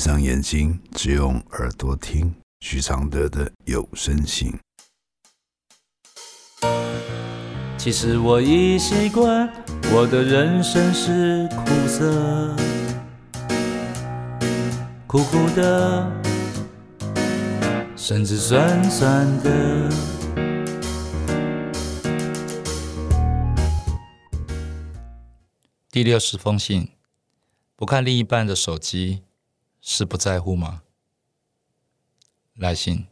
闭上眼睛，只用耳朵听许常德的有声信。其实我已习惯，我的人生是苦涩，苦苦的，甚至酸酸的。第六十封信，不看另一半的手机是不在乎吗？来信，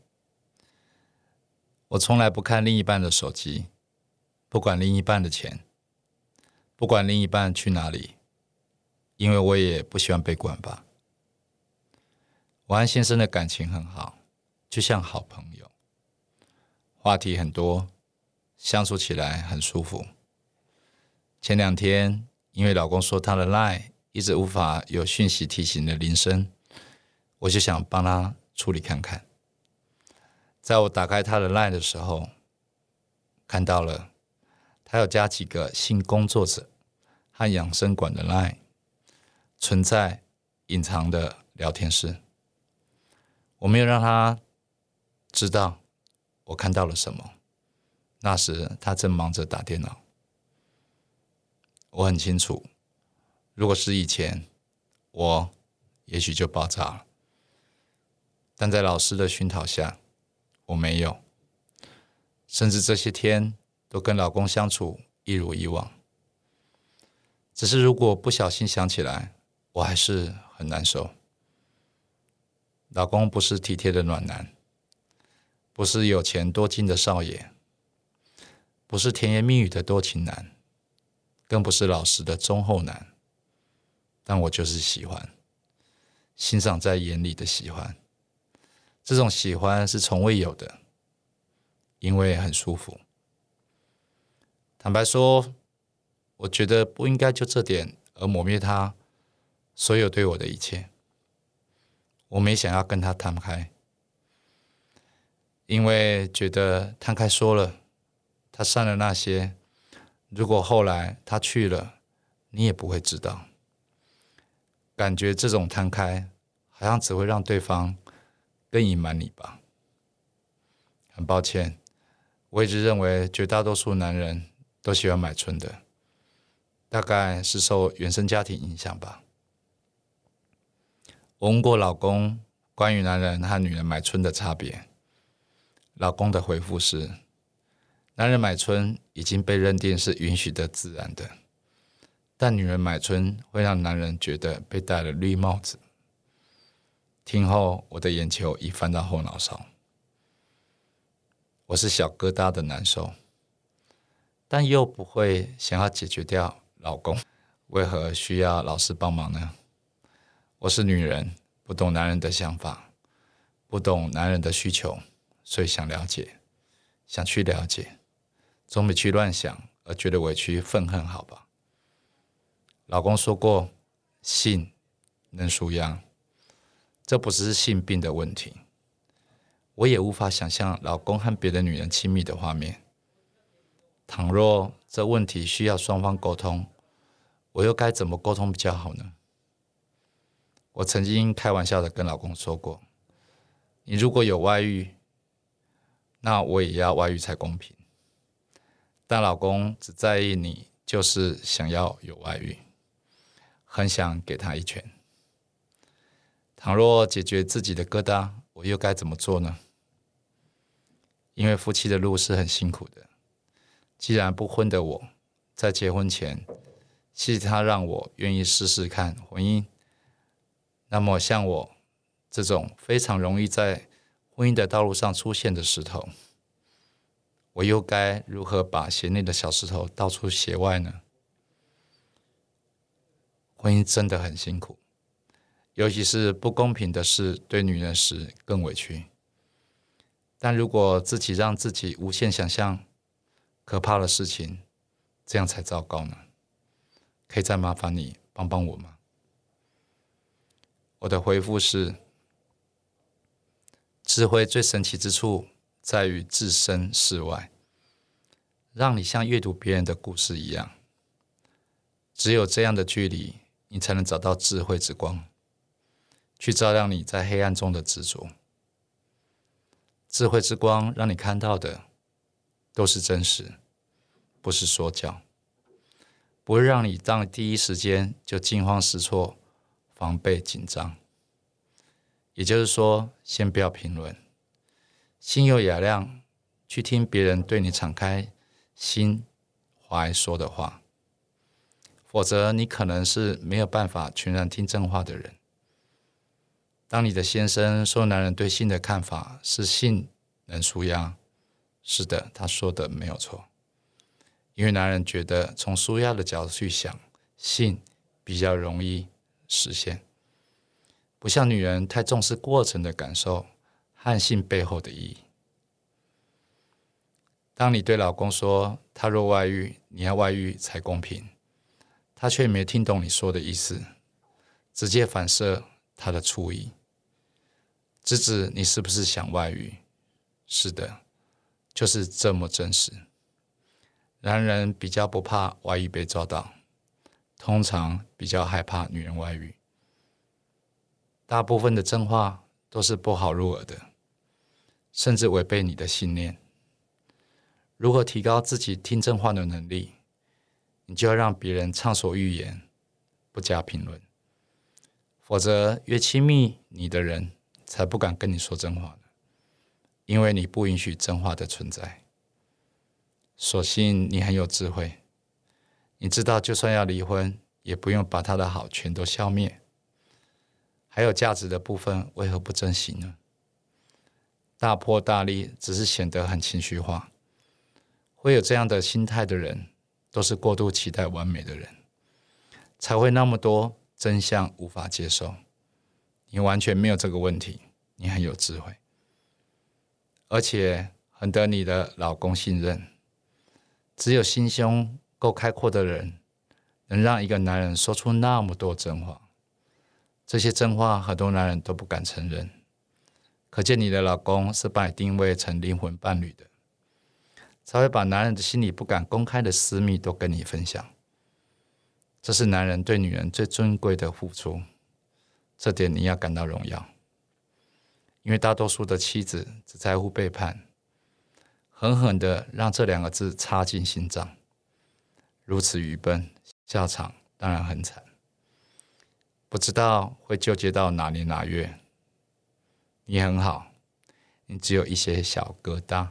我从来不看另一半的手机。不管另一半的钱，不管另一半去哪里，因为我也不喜欢被管吧。我和先生的感情很好，就像好朋友，话题很多，相处起来很舒服。前两天，因为老公说他的 LINE 一直无法有讯息提醒的铃声，我就想帮他处理看看。在我打开他的 LINE 的时候，看到了。他要加几个性工作者和养生馆的 line，存在隐藏的聊天室。我没有让他知道我看到了什么。那时他正忙着打电脑。我很清楚，如果是以前，我也许就爆炸了。但在老师的熏陶下，我没有。甚至这些天。都跟老公相处一如以往，只是如果不小心想起来，我还是很难受。老公不是体贴的暖男，不是有钱多金的少爷，不是甜言蜜语的多情男，更不是老实的忠厚男，但我就是喜欢，欣赏在眼里的喜欢，这种喜欢是从未有的，因为很舒服。坦白说，我觉得不应该就这点而抹灭他所有对我的一切。我没想要跟他摊开，因为觉得摊开说了，他删了那些，如果后来他去了，你也不会知道。感觉这种摊开，好像只会让对方更隐瞒你吧。很抱歉，我一直认为绝大多数男人。都喜欢买春的，大概是受原生家庭影响吧。我问过老公关于男人和女人买春的差别，老公的回复是：男人买春已经被认定是允许的、自然的，但女人买春会让男人觉得被戴了绿帽子。听后，我的眼球已翻到后脑勺，我是小疙瘩的难受。但又不会想要解决掉老公，为何需要老师帮忙呢？我是女人，不懂男人的想法，不懂男人的需求，所以想了解，想去了解，总比去乱想而觉得委屈愤恨好吧？老公说过，性能舒压，这不是性病的问题。我也无法想象老公和别的女人亲密的画面。倘若这问题需要双方沟通，我又该怎么沟通比较好呢？我曾经开玩笑的跟老公说过：“你如果有外遇，那我也要外遇才公平。”但老公只在意你就是想要有外遇，很想给他一拳。倘若解决自己的疙瘩，我又该怎么做呢？因为夫妻的路是很辛苦的。既然不婚的我，在结婚前，是他让我愿意试试看婚姻。那么，像我这种非常容易在婚姻的道路上出现的石头，我又该如何把鞋内的小石头倒出鞋外呢？婚姻真的很辛苦，尤其是不公平的事对女人时更委屈。但如果自己让自己无限想象，可怕的事情，这样才糟糕呢。可以再麻烦你帮帮我吗？我的回复是：智慧最神奇之处在于置身事外，让你像阅读别人的故事一样。只有这样的距离，你才能找到智慧之光。去照亮你在黑暗中的执着。智慧之光让你看到的都是真实，不是说教，不会让你当第一时间就惊慌失措、防备紧张。也就是说，先不要评论，心有雅量，去听别人对你敞开心怀说的话。否则，你可能是没有办法全然听真话的人。当你的先生说男人对性的看法是性能舒压，是的，他说的没有错。因为男人觉得从舒压的角度去想，性比较容易实现，不像女人太重视过程的感受和性背后的意义。当你对老公说他若外遇，你要外遇才公平。他却没听懂你说的意思，直接反射他的醋意，直指你是不是想外遇？是的，就是这么真实。男人比较不怕外遇被抓到，通常比较害怕女人外遇。大部分的真话都是不好入耳的，甚至违背你的信念。如何提高自己听真话的能力？你就要让别人畅所欲言，不加评论，否则越亲密你的人才不敢跟你说真话呢，因为你不允许真话的存在。所幸你很有智慧，你知道就算要离婚，也不用把他的好全都消灭，还有价值的部分为何不珍惜呢？大破大立只是显得很情绪化，会有这样的心态的人。都是过度期待完美的人，才会那么多真相无法接受。你完全没有这个问题，你很有智慧，而且很得你的老公信任。只有心胸够开阔的人，能让一个男人说出那么多真话。这些真话，很多男人都不敢承认。可见你的老公是把你定位成灵魂伴侣的。才会把男人的心里不敢公开的私密都跟你分享，这是男人对女人最尊贵的付出，这点你要感到荣耀。因为大多数的妻子只在乎背叛，狠狠的让这两个字插进心脏，如此愚笨，下场当然很惨。不知道会纠结到哪年哪月。你很好，你只有一些小疙瘩。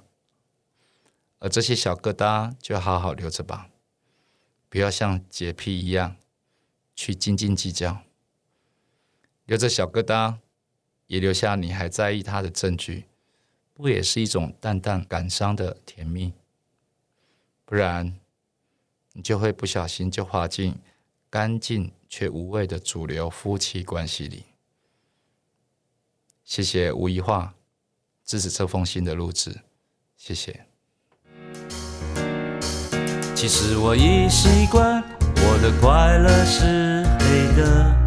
而这些小疙瘩就好好留着吧，不要像洁癖一样去斤斤计较。留着小疙瘩，也留下你还在意他的证据，不也是一种淡淡感伤的甜蜜？不然，你就会不小心就滑进干净却无味的主流夫妻关系里。谢谢吴一化支持这封信的录制，谢谢。其实我已习惯，我的快乐是黑的，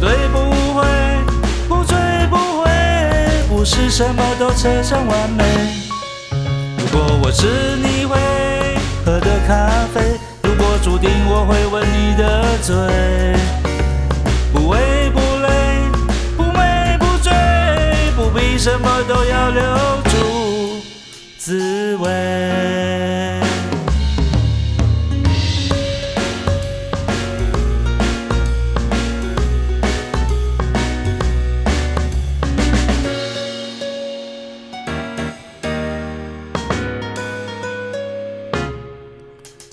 对不会，不醉不回，不是什么都扯上完美。如果我是你会喝的咖啡，如果注定我会吻你的嘴，不为不累，不美不醉，不必什么都要留住。滋味。